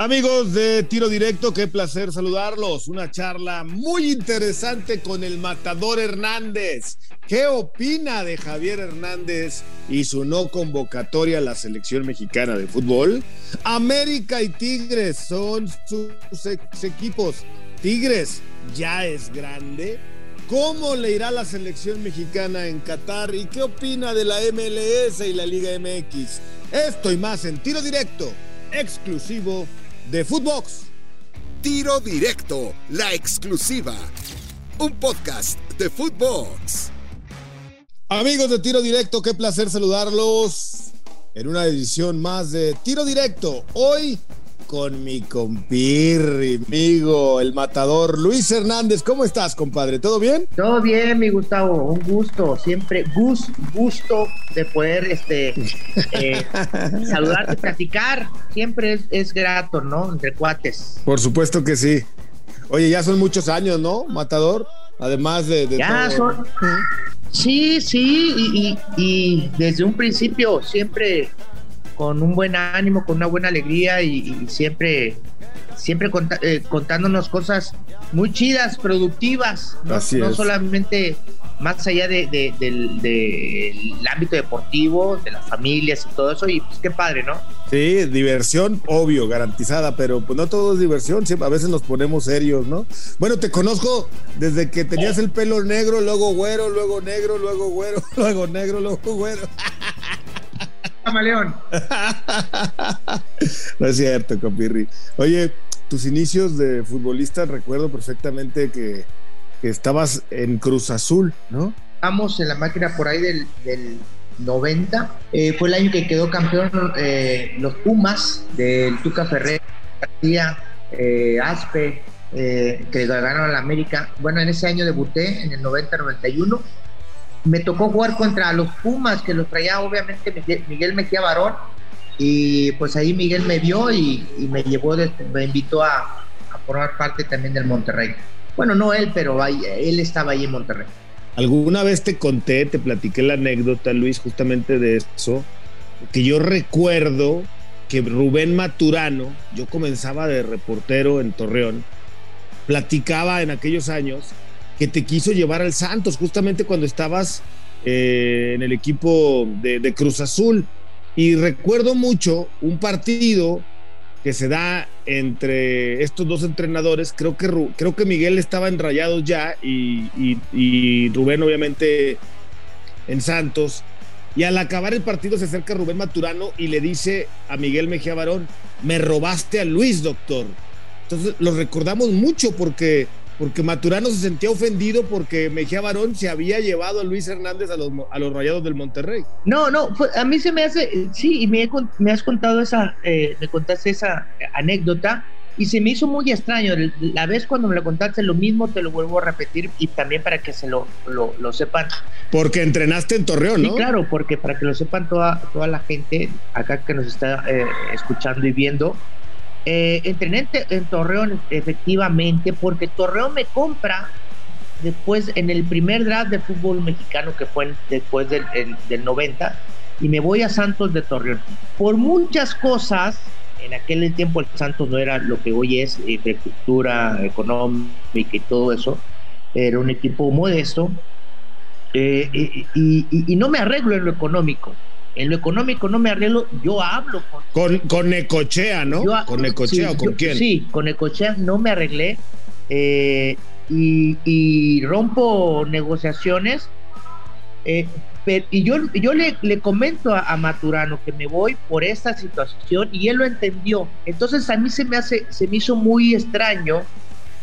Amigos de Tiro Directo, qué placer saludarlos. Una charla muy interesante con el matador Hernández. ¿Qué opina de Javier Hernández y su no convocatoria a la selección mexicana de fútbol? América y Tigres son sus equipos. Tigres ya es grande. ¿Cómo le irá la selección mexicana en Qatar? ¿Y qué opina de la MLS y la Liga MX? Esto y más en Tiro Directo, exclusivo de Footbox. Tiro Directo, la exclusiva. Un podcast de Footbox. Amigos de Tiro Directo, qué placer saludarlos en una edición más de Tiro Directo. Hoy con mi compirri, amigo, el matador Luis Hernández. ¿Cómo estás, compadre? ¿Todo bien? Todo bien, mi Gustavo. Un gusto, siempre gusto de poder este, eh, saludarte, platicar. Siempre es, es grato, ¿no? Entre cuates. Por supuesto que sí. Oye, ya son muchos años, ¿no, matador? Además de... ya son... Sí, sí, y, y desde un principio siempre con un buen ánimo, con una buena alegría y, siempre, siempre eh, contándonos cosas muy chidas, productivas, no, solamente más allá de, del, ámbito deportivo, de las familias y todo eso, y pues qué padre, ¿no? Sí, diversión, obvio, garantizada, pero pues no todo es diversión, a veces nos ponemos serios, ¿no? Bueno, te conozco desde que tenías el pelo negro, luego güero, luego negro, luego güero, luego negro, luego güero. Camaleón. no es cierto, compirri. Oye, tus inicios de futbolista, recuerdo perfectamente que, estabas en Cruz Azul, ¿no? Estamos en la máquina por ahí del, 90. Eh, fue el año que quedó campeón eh, los Pumas del Tuca Ferrer, García, eh, Aspe, que ganaron la América. Bueno, en ese año debuté, en el 90-91 me tocó jugar contra los Pumas, que los traía obviamente Miguel Mejía Barón, y pues ahí Miguel me vio y, me llevó, me invitó a, formar parte también del Monterrey. Bueno, no él, pero él estaba ahí en Monterrey. Alguna vez te conté, te platiqué la anécdota, Luis, justamente de eso, que yo recuerdo que Rubén Maturano, yo comenzaba de reportero en Torreón, platicaba en aquellos años que te quiso llevar al Santos, justamente cuando estabas eh, en el equipo de, Cruz Azul. Y recuerdo mucho un partido que se da entre estos dos entrenadores. Creo que, creo que Miguel estaba en Rayados ya y, Rubén obviamente en Santos. Y al acabar el partido se acerca Rubén Maturano y le dice a Miguel Mejía Barón, me robaste a Luis, doctor. Entonces lo recordamos mucho porque porque Maturano se sentía ofendido porque Mejía Barón se había llevado a Luis Hernández a los, a los Rayados del Monterrey. No, no, a mí se me hace, sí, y me, me has contado esa, eh, me contaste esa anécdota y se me hizo muy extraño. La vez cuando me lo contaste, lo mismo te lo vuelvo a repetir y también para que se lo, lo, sepan. Porque entrenaste en Torreón, ¿no? Sí, claro, porque para que lo sepan toda, toda la gente acá que nos está eh, escuchando y viendo, eh, entrené en, Torreón efectivamente porque Torreón me compra después en el primer draft de fútbol mexicano que fue después del, 90 y me voy a Santos de Torreón. Por muchas cosas, en aquel tiempo el Santos no era lo que hoy es, infraestructura económica y todo eso, era un equipo modesto eh, y, no me arreglo en lo económico en lo económico no me arreglo, yo hablo con... Con, Ecochea, ¿no? ¿Con Ecochea o con quién? Sí, con Ecochea no me arreglé eh, y, rompo negociaciones. Eh, y yo, yo le, le comento a, Maturano que me voy por esta situación y él lo entendió. Entonces a mí se me, hace, se me hizo muy extraño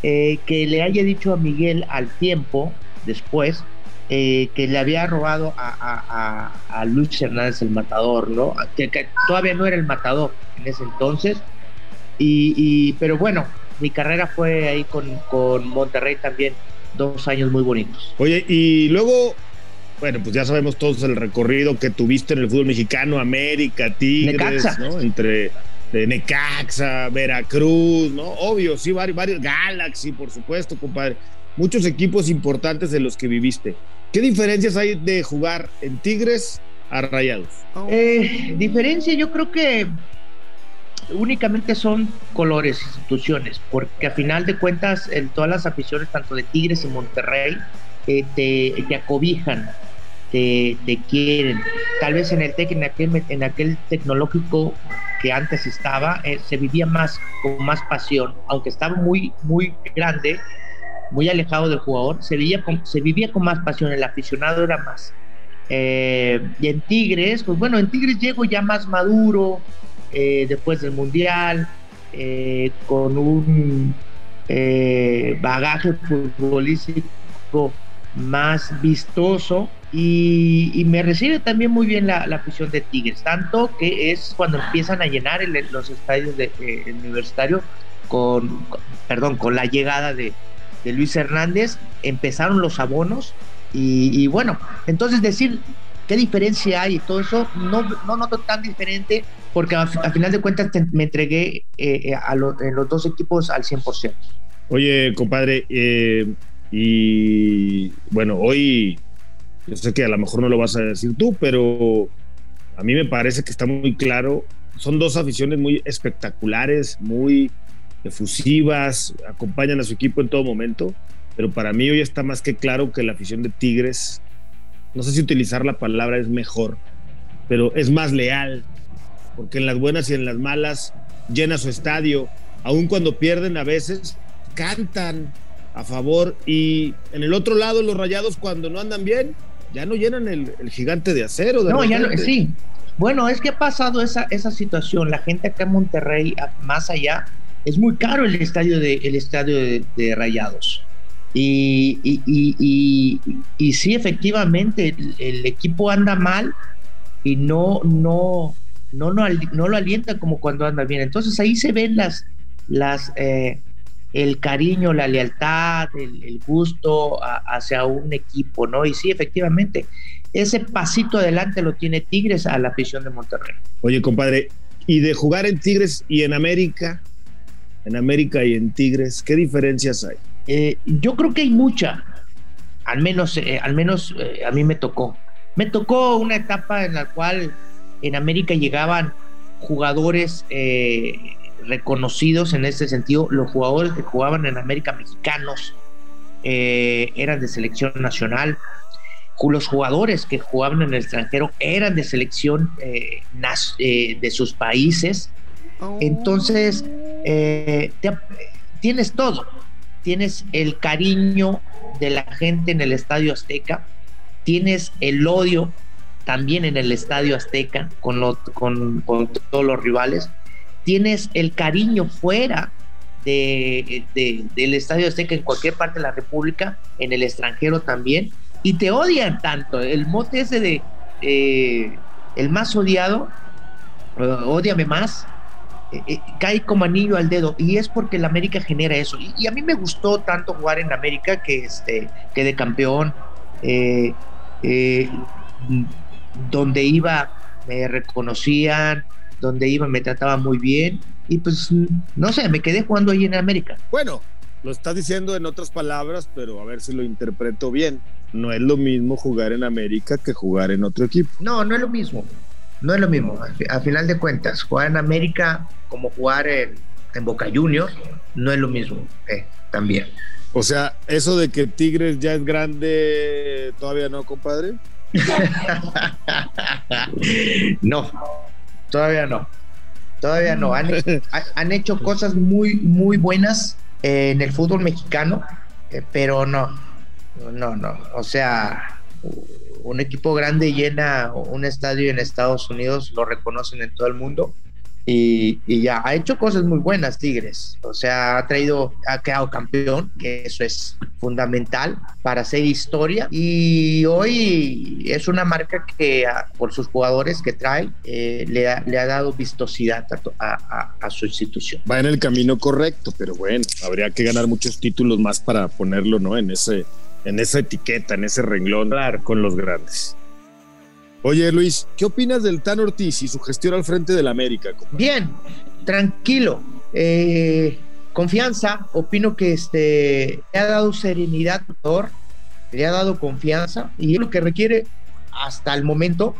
eh, que le haya dicho a Miguel al tiempo, después, eh, que le había robado a, a, Luis Hernández el matador, ¿no? Que, todavía no era el matador en ese entonces. Y, pero bueno, mi carrera fue ahí con, con Monterrey también, dos años muy bonitos. Oye, y luego bueno, pues ya sabemos todos el recorrido que tuviste en el fútbol mexicano, América, Tigres, ¿no? Entre Necaxa, Veracruz, ¿no? Obvio, sí, varios, varios, Galaxy, por supuesto, compadre. Muchos equipos importantes de los que viviste. ¿Qué diferencias hay de jugar en Tigres a Rayados? Eh, diferencia, yo creo que únicamente son colores, instituciones, porque a final de cuentas todas las aficiones, tanto de Tigres y Monterrey, eh, te, acobijan, te, quieren. Tal vez en el TEC, en aquel, en aquel tecnológico que antes estaba, eh, se vivía más con más pasión, aunque estaba muy, muy grande, muy alejado del jugador, se vivía con, se vivía con más pasión, el aficionado era más. Eh, y en Tigres, pues bueno, en Tigres llego ya más maduro, eh, después del Mundial, eh, con un bagaje futbolístico más vistoso y, me recibe también muy bien la, afición de Tigres, tanto que es cuando empiezan a llenar los estadios de, universitario con, perdón, con la llegada de, de Luis Hernández, empezaron los abonos y, bueno, entonces decir qué diferencia hay y todo eso, no, no noto tan diferente porque a, final de cuentas me entregué eh, a en los dos equipos al 100%. Oye, compadre, eh, y bueno, hoy yo sé que a lo mejor no lo vas a decir tú, pero a mí me parece que está muy claro. Son dos aficiones muy espectaculares, muy efusivas, acompañan a su equipo en todo momento pero para mí hoy está más que claro que la afición de Tigres, no sé si utilizar la palabra es mejor, pero es más leal, porque en las buenas y en las malas llena su estadio, aun cuando pierden a veces, cantan a favor y en el otro lado los rayados cuando no andan bien, ya no llenan el, gigante de acero. no, ya no, sí. Bueno, es que ha pasado esa, esa situación. La gente acá en Monterrey, más allá, es muy caro el estadio de, el estadio de Rayados. Y, y, y, sí, efectivamente, el, equipo anda mal y no, no, no, no, no, lo alienta como cuando anda bien. Entonces ahí se ven las, las, eh, el cariño, la lealtad, el, gusto hacia un equipo, ¿no? Y sí, efectivamente, ese pasito adelante lo tiene Tigres a la afición de Monterrey. Oye, compadre, y de jugar en Tigres y en América, en América y en Tigres, ¿qué diferencias hay? Eh, yo creo que hay mucha, al menos, eh, al menos eh, a mí me tocó. Me tocó una etapa en la cual en América llegaban jugadores reconocidos en ese sentido, los jugadores que jugaban en América mexicanos eran de selección nacional, los jugadores que jugaban en el extranjero eran de selección de sus países. Entonces, tienes todo. Tienes el cariño de la gente en el Estadio Azteca, tienes el odio también en el Estadio Azteca con, todos los rivales, tienes el cariño fuera de, del Estadio Azteca en cualquier parte de la República, en el extranjero también, y te odian tanto. El mote ese de eh, el más odiado, uh, odiame más, eh, eh, cae como anillo al dedo y es porque el América genera eso. Y, a mí me gustó tanto jugar en América que este que de campeón eh, donde iba me reconocían donde iba me trataban muy bien y pues no sé me quedé jugando ahí en América. Bueno lo estás diciendo en otras palabras pero a ver si lo interpreto bien. No es lo mismo jugar en América que jugar en otro equipo. No no es lo mismo no es lo mismo. A final de cuentas, jugar en América como jugar en, Boca Juniors no es lo mismo eh, también. O sea, eso de que Tigres ya es grande, todavía no, compadre. no, todavía no. Todavía no. Han, hecho cosas muy, muy buenas en el fútbol mexicano, eh, pero no, no, no. O sea, un equipo grande llena un estadio en Estados Unidos, lo reconocen en todo el mundo. Y, ya ha hecho cosas muy buenas Tigres. O sea, ha traído, ha quedado campeón, que eso es fundamental para hacer historia. Y hoy es una marca que por sus jugadores que trae eh, le, ha, dado vistosidad a, a, su institución. Va en el camino correcto, pero bueno, habría que ganar muchos títulos más para ponerlo, ¿no? En ese en esa etiqueta, en ese renglón con los grandes. Oye, Luis, ¿qué opinas del Tan Ortiz y su gestión al frente del América? Bien, tranquilo. Eh, confianza, opino que este, le ha dado serenidad, le ha dado confianza y es lo que requiere hasta el momento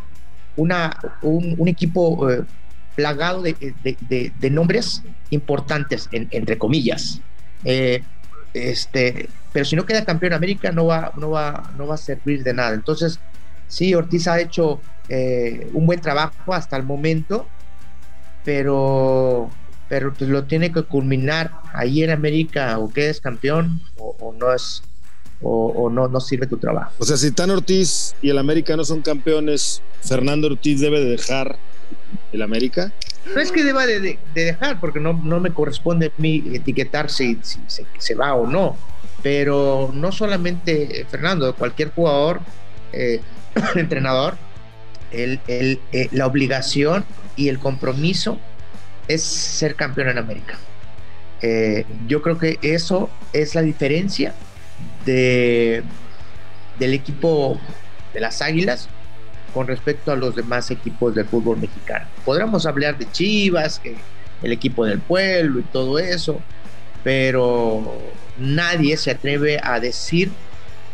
una, un, equipo eh, plagado de, nombres importantes, entre comillas. Eh, este, pero si no queda campeón América no va, no, va, no va a servir de nada. Entonces, sí, Ortiz ha hecho eh, un buen trabajo hasta el momento, pero, pero pues lo tiene que culminar ahí en América o quedes campeón o, no es o, no, no sirve tu trabajo. O sea, si Tan Ortiz y el América no son campeones, Fernando Ortiz debe de dejar el América. No es que deba de, dejar, porque no, no, me corresponde a mí etiquetar si, se va o no, pero no solamente Fernando, cualquier jugador, eh, entrenador, eh, la obligación y el compromiso es ser campeón en América. Eh, yo creo que eso es la diferencia de, del equipo de las Águilas con respecto a los demás equipos del fútbol mexicano. Podríamos hablar de Chivas, que el equipo del pueblo y todo eso, pero nadie se atreve a decir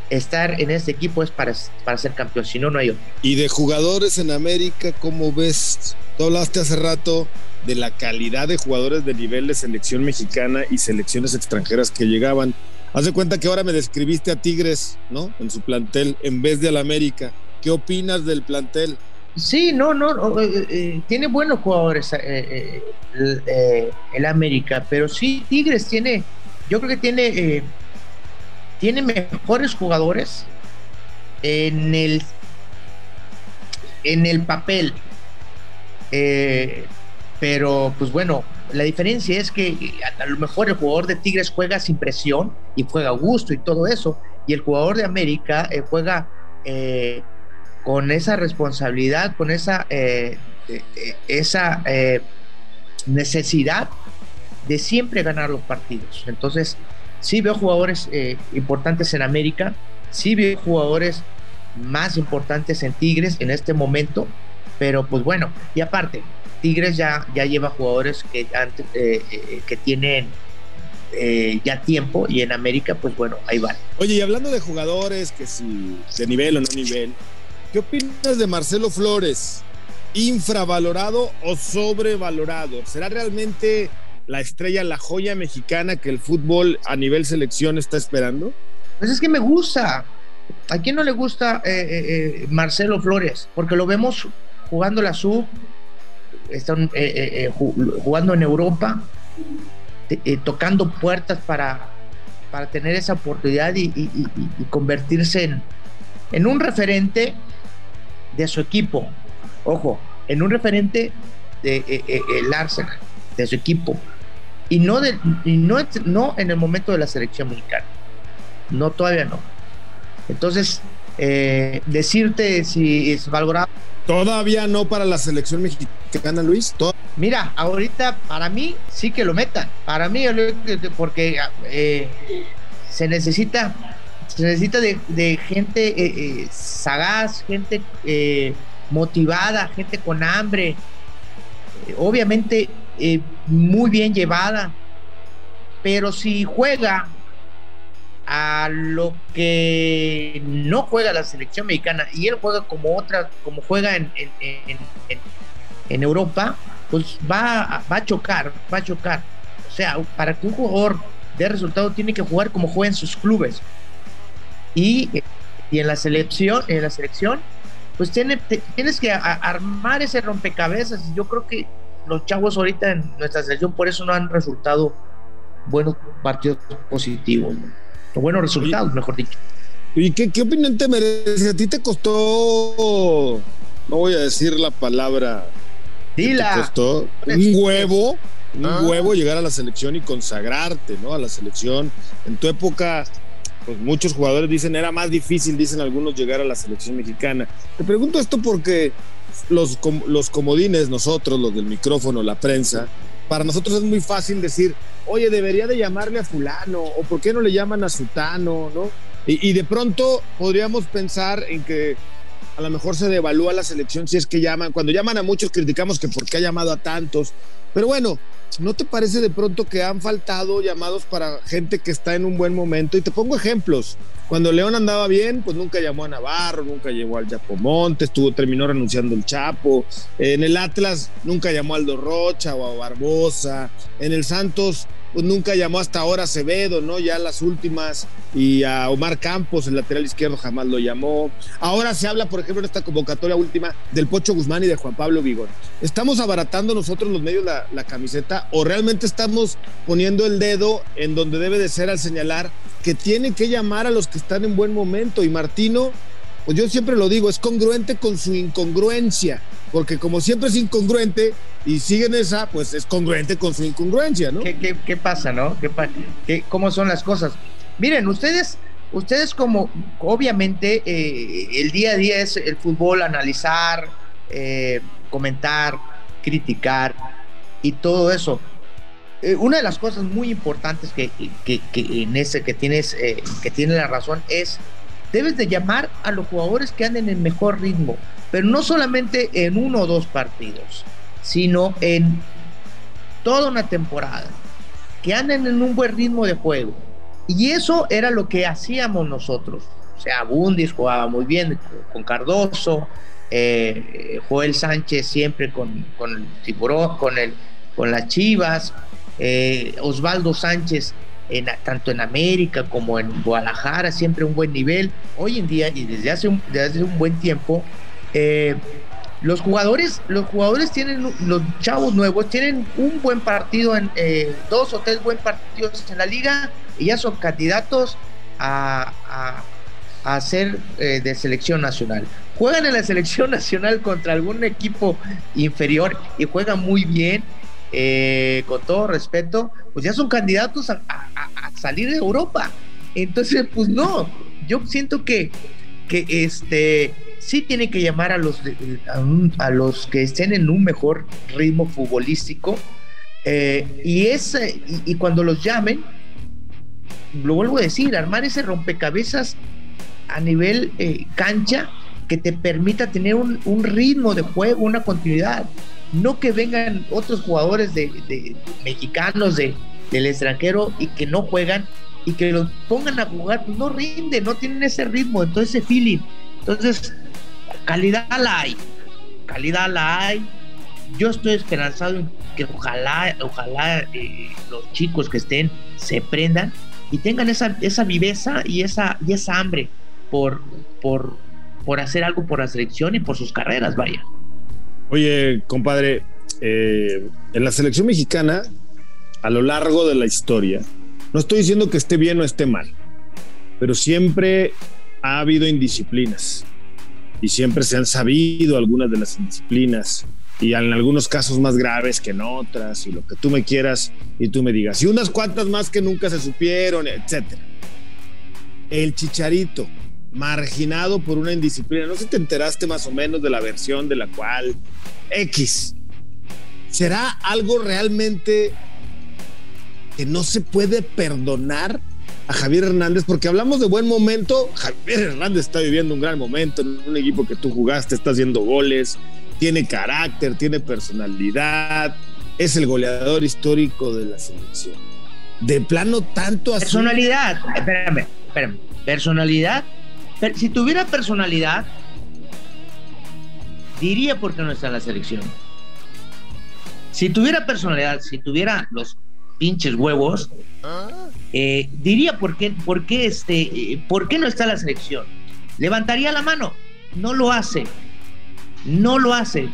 estar en este equipo es para, para ser campeón, si no, no hay otro. Y de jugadores en América, ¿cómo ves? Tú hablaste hace rato de la calidad de jugadores de nivel de selección mexicana y selecciones extranjeras que llegaban. Haz de cuenta que ahora me describiste a Tigres, ¿no? En su plantel en vez de al América. ¿Qué opinas del plantel? Sí, no, no, eh, eh, tiene buenos jugadores eh, el América, pero sí, Tigres tiene, yo creo que tiene, tiene mejores jugadores en el, en el papel. pero, pues bueno, la diferencia es que a lo mejor el jugador de Tigres juega sin presión y juega a gusto y todo eso, y el jugador de América juega con esa responsabilidad, con esa, eh, eh, esa eh, necesidad de siempre ganar los partidos. Entonces, sí veo jugadores importantes en América, sí veo jugadores más importantes en Tigres en este momento, pero pues bueno, y aparte, Tigres ya, ya lleva jugadores que, que tienen ya tiempo y en América, pues bueno, ahí van. Oye, y hablando de jugadores, que si de nivel o no nivel, ¿Qué opinas de Marcelo Flores? ¿Infravalorado o sobrevalorado? ¿Será realmente la estrella, la joya mexicana que el fútbol a nivel selección está esperando? Pues es que me gusta. ¿A quién no le gusta eh, eh, eh, Marcelo Flores? Porque lo vemos jugando la sub, están jugando en Europa, tocando puertas para, para tener esa oportunidad y, convertirse en, en un referente de su equipo. Ojo, en un referente de eh, eh, el Arsenal, de su equipo. Y no, de, no, no en el momento de la selección mexicana. No, todavía no. Entonces, eh, decirte si es valorado. Todavía no para la selección mexicana, Luis. Mira, ahorita para mí sí que lo metan. Para mí, porque se necesita se necesita de, gente eh, eh, sagaz, gente eh, motivada, gente con hambre, obviamente muy bien llevada, pero si juega a lo que no juega la selección mexicana y él juega como otra, como juega en, Europa, pues va, va a chocar, va a chocar. O sea, para que un jugador dé resultado tiene que jugar como juega en sus clubes y, en la selección, en la selección, pues tiene, tienes que armar ese rompecabezas. Yo creo que los chavos ahorita en nuestra selección por eso no han resultado buenos partidos positivos, o buenos resultados, mejor dicho. ¿Y qué, qué opinión te merece? ¿A ti te costó, no voy a decir la palabra, Dila. te costó un huevo, un ah. huevo llegar a la selección y consagrarte, ¿no? A la selección. En tu época pues muchos jugadores dicen era más difícil, dicen algunos, llegar a la selección mexicana. Te pregunto esto porque los, los comodines, nosotros, los del micrófono, la prensa, para nosotros es muy fácil decir, oye, debería de llamarle a fulano, o por qué no le llaman a sutano, ¿no? Y, y de pronto podríamos pensar en que a lo mejor se devalúa la selección si es que llaman. Cuando llaman a muchos criticamos que por qué ha llamado a tantos. Pero bueno, ¿no te parece de pronto que han faltado llamados para gente que está en un buen momento? Y te pongo ejemplos. Cuando León andaba bien, pues nunca llamó a Navarro, nunca llegó al Montes, estuvo, terminó renunciando el Chapo. En el Atlas nunca llamó a Aldo Rocha o a Barbosa. En el Santos pues nunca llamó hasta ahora a Acevedo, ¿no? Ya las últimas, y a Omar Campos, el lateral izquierdo, jamás lo llamó. Ahora se habla, por ejemplo, en esta convocatoria última del Pocho Guzmán y de Juan Pablo Vigón. ¿Estamos abaratando nosotros los medios la, la camiseta o realmente estamos poniendo el dedo en donde debe de ser al señalar que tiene que llamar a los que están en buen momento? Y Martino, pues yo siempre lo digo, es congruente con su incongruencia porque como siempre es incongruente y siguen esa, pues es congruente con su incongruencia, ¿no? ¿Qué, pasa, no? ¿Qué, ¿Cómo son las cosas? Miren, ustedes, ustedes como, obviamente, eh, el día a día es el fútbol, analizar, eh, comentar, criticar y todo eso. Eh, una de las cosas muy importantes que, que, en ese que tienes, que tiene la razón es debes de llamar a los jugadores que anden en mejor ritmo, pero no solamente en uno o dos partidos, sino en toda una temporada, que anden en un buen ritmo de juego. Y eso era lo que hacíamos nosotros. O sea, Bundis jugaba muy bien con Cardoso, eh, Joel Sánchez siempre con, el tiburón, con, el, con las Chivas, eh, Osvaldo Sánchez tanto en América como en Guadalajara, siempre un buen nivel. Hoy en día y desde hace un, desde un buen tiempo, eh, los jugadores, los jugadores tienen, los chavos nuevos tienen un buen partido en eh, dos o tres buen partidos en la liga y ya son candidatos a, a, ser eh, de selección nacional. Juegan en la selección nacional contra algún equipo inferior y juegan muy bien eh, con todo respeto, pues ya son candidatos a, salir de Europa. Entonces, pues no, yo siento que, que este sí tiene que llamar a los, a, los que estén en un mejor ritmo futbolístico. Eh, y, ese, y, cuando los llamen, lo vuelvo a decir, armar ese rompecabezas a nivel eh, cancha que te permita tener un, un ritmo de juego, una continuidad no que vengan otros jugadores de, mexicanos de, del extranjero y que no juegan y que los pongan a jugar, pues no rinden, no tienen ese ritmo, entonces ese feeling. Entonces, calidad la hay, calidad la hay. Yo estoy esperanzado que ojalá, ojalá eh, los chicos que estén se prendan y tengan esa, esa viveza y esa, y esa hambre por, por, por hacer algo por la selección y por sus carreras, vaya. Oye, compadre, eh, en la selección mexicana, a lo largo de la historia, no estoy diciendo que esté bien o esté mal, pero siempre ha habido indisciplinas y siempre se han sabido algunas de las indisciplinas y en algunos casos más graves que en otras y lo que tú me quieras y tú me digas y unas cuantas más que nunca se supieron, etcétera. El chicharito marginado por una indisciplina. No sé si te enteraste más o menos de la versión de la cual X. ¿Será algo realmente que no se puede perdonar a Javier Hernández? Porque hablamos de buen momento. Javier Hernández está viviendo un gran momento en un equipo que tú jugaste, está haciendo goles, tiene carácter, tiene personalidad, es el goleador histórico de la selección. De plano tanto así. Personalidad, espérame, espérame. Personalidad si tuviera personalidad, diría por qué no está en la selección. Si tuviera personalidad, si tuviera los pinches huevos, eh, diría por qué, por qué, este, eh, por qué no está en la selección. Levantaría la mano. No lo hace. No lo hace.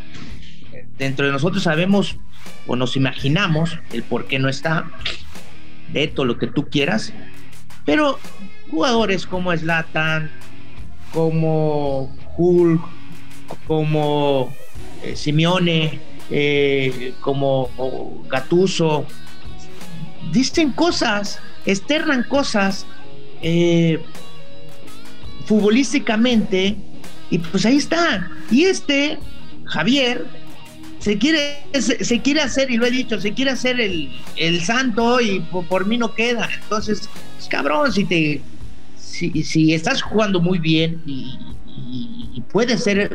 Dentro de nosotros sabemos o nos imaginamos el por qué no está. De todo lo que tú quieras. Pero jugadores como Slatan, como Hulk, como eh, Simeone, eh, como Gatuso, dicen cosas, externan cosas eh, futbolísticamente, y pues ahí está. Y este, Javier, se quiere, se, quiere hacer, y lo he dicho, se quiere hacer el, santo y por, mí no queda. Entonces, cabrón, si te si, si estás jugando muy bien y, puede ser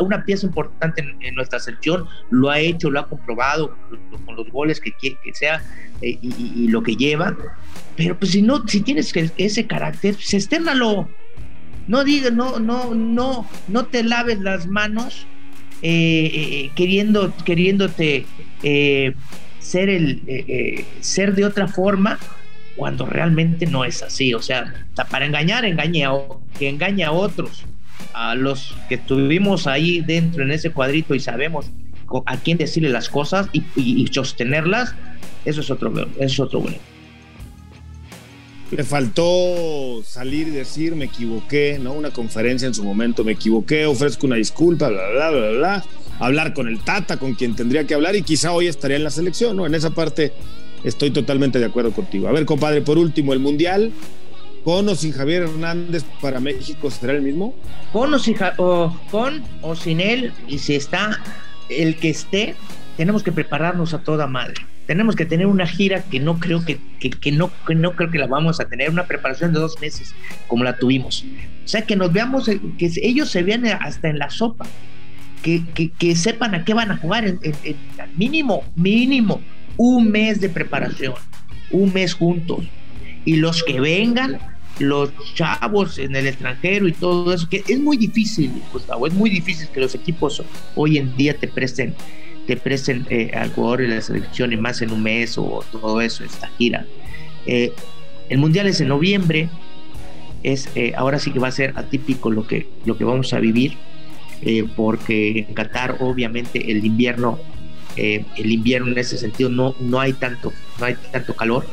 una pieza importante en, nuestra selección, lo ha hecho, lo ha comprobado con los goles que, que sea eh, y, lo que lleva, pero pues si no, si tienes ese carácter, pues externalo, no digas, no, no, no, no te laves las manos eh, eh, queriendo, queriéndote ser el ser de otra forma cuando realmente no es así. O sea, para engañar, engaña, que engaña a otros, a los que estuvimos ahí dentro en ese cuadrito y sabemos a quién decirle las cosas y, sostenerlas, eso es otro, eso es otro bueno. Le faltó salir y decir, me equivoqué, ¿no? Una conferencia en su momento, me equivoqué, ofrezco una disculpa, bla, bla, bla, bla, Hablar con el Tata, con quien tendría que hablar y quizá hoy estaría en la selección, ¿no? En esa parte Estoy totalmente de acuerdo contigo. A ver, compadre, por último, el Mundial, con o sin Javier Hernández para México, ¿será el mismo? Con o, sin, o, con o sin él, y si está el que esté, tenemos que prepararnos a toda madre. Tenemos que tener una gira que no creo que, que, no, que no creo que la vamos a tener, una preparación de dos meses como la tuvimos. O sea, que nos veamos, eh, que ellos se vean hasta en la sopa, que, que sepan a qué van a jugar, en mínimo, mínimo un mes de preparación, un mes juntos. Y los que vengan, los chavos en el extranjero y todo eso, que es muy difícil, Gustavo, es muy difícil que los equipos hoy en día te presten, te presten eh, al jugador de la selección y más en un mes o todo eso, esta gira. Eh, el mundial es en noviembre, es eh, ahora sí que va a ser atípico lo que, lo que vamos a vivir, porque en Qatar obviamente el invierno eh, el invierno en ese sentido no, no, hay, tanto, no hay tanto calor,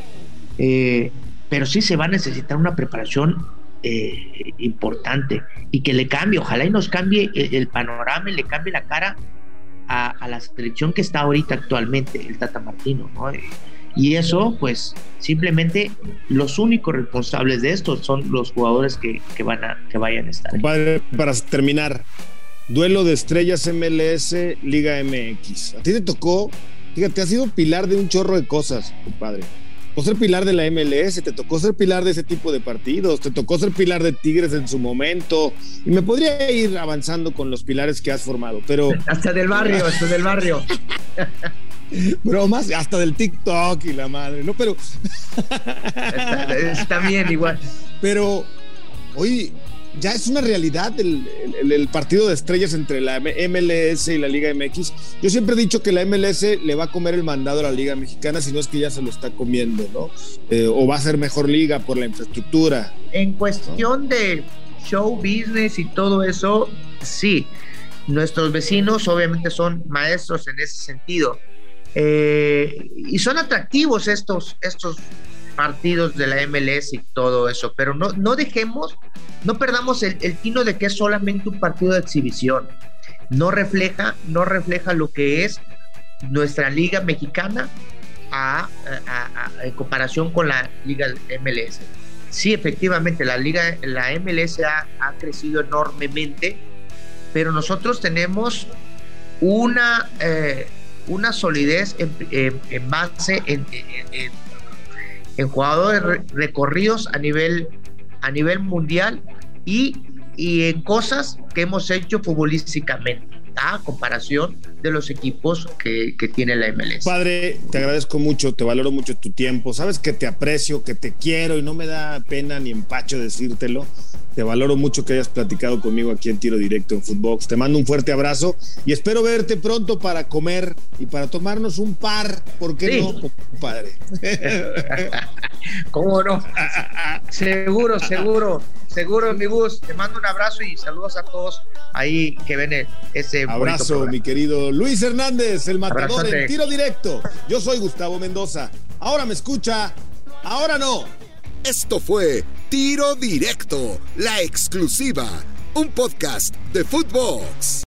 eh, pero sí se va a necesitar una preparación eh, importante y que le cambie, ojalá y nos cambie el, panorama y le cambie la cara a, la selección que está ahorita actualmente, el Tata Martino, Y eso, pues, simplemente los únicos responsables de esto son los jugadores que, que van a, que vayan a estar. para terminar, Duelo de estrellas MLS, Liga MX. A ti te tocó, fíjate, has sido pilar de un chorro de cosas, compadre. Tocó ser pilar de la MLS, te tocó ser pilar de ese tipo de partidos, te tocó ser pilar de Tigres en su momento. Y me podría ir avanzando con los pilares que has formado, pero. Hasta del barrio, hasta del barrio. Bromas, hasta del TikTok y la madre, ¿no? Pero. está bien, igual. Pero, oye, ya es una realidad el, partido de estrellas entre la MLS y la Liga MX. Yo siempre he dicho que la MLS le va a comer el mandado a la Liga Mexicana, si no es que ya se lo está comiendo, ¿no? Eh, o va a ser mejor liga por la infraestructura. En cuestión de show business y todo eso, sí. Nuestros vecinos obviamente son maestros en ese sentido. Eh, y son atractivos estos, estos partidos de la MLS y todo eso, pero no, no dejemos, no perdamos el, tino de que es solamente un partido de exhibición. No refleja, no refleja lo que es nuestra liga mexicana a, en comparación con la liga MLS. Sí, efectivamente, la liga, la MLS ha, ha crecido enormemente, pero nosotros tenemos una, eh, una solidez en, en, base en, en jugadores recorridos a nivel, a nivel mundial y, y en cosas que hemos hecho futbolísticamente a comparación de los equipos que, que, tiene la MLS. Padre, te agradezco mucho, te valoro mucho tu tiempo. Sabes que te aprecio, que te quiero y no me da pena ni empacho decírtelo. Te valoro mucho que hayas platicado conmigo aquí en Tiro Directo en Footbox. Te mando un fuerte abrazo y espero verte pronto para comer y para tomarnos un par. ¿Por qué no, padre? ¿Cómo no? seguro, seguro, seguro, mi bus. Te mando un abrazo y saludos a todos ahí que ven ese abrazo, mi querido Luis Hernández, el matador en Tiro Directo. Yo soy Gustavo Mendoza. Ahora me escucha, ahora no. Esto fue Tiro Directo, la exclusiva, un podcast de Footbox.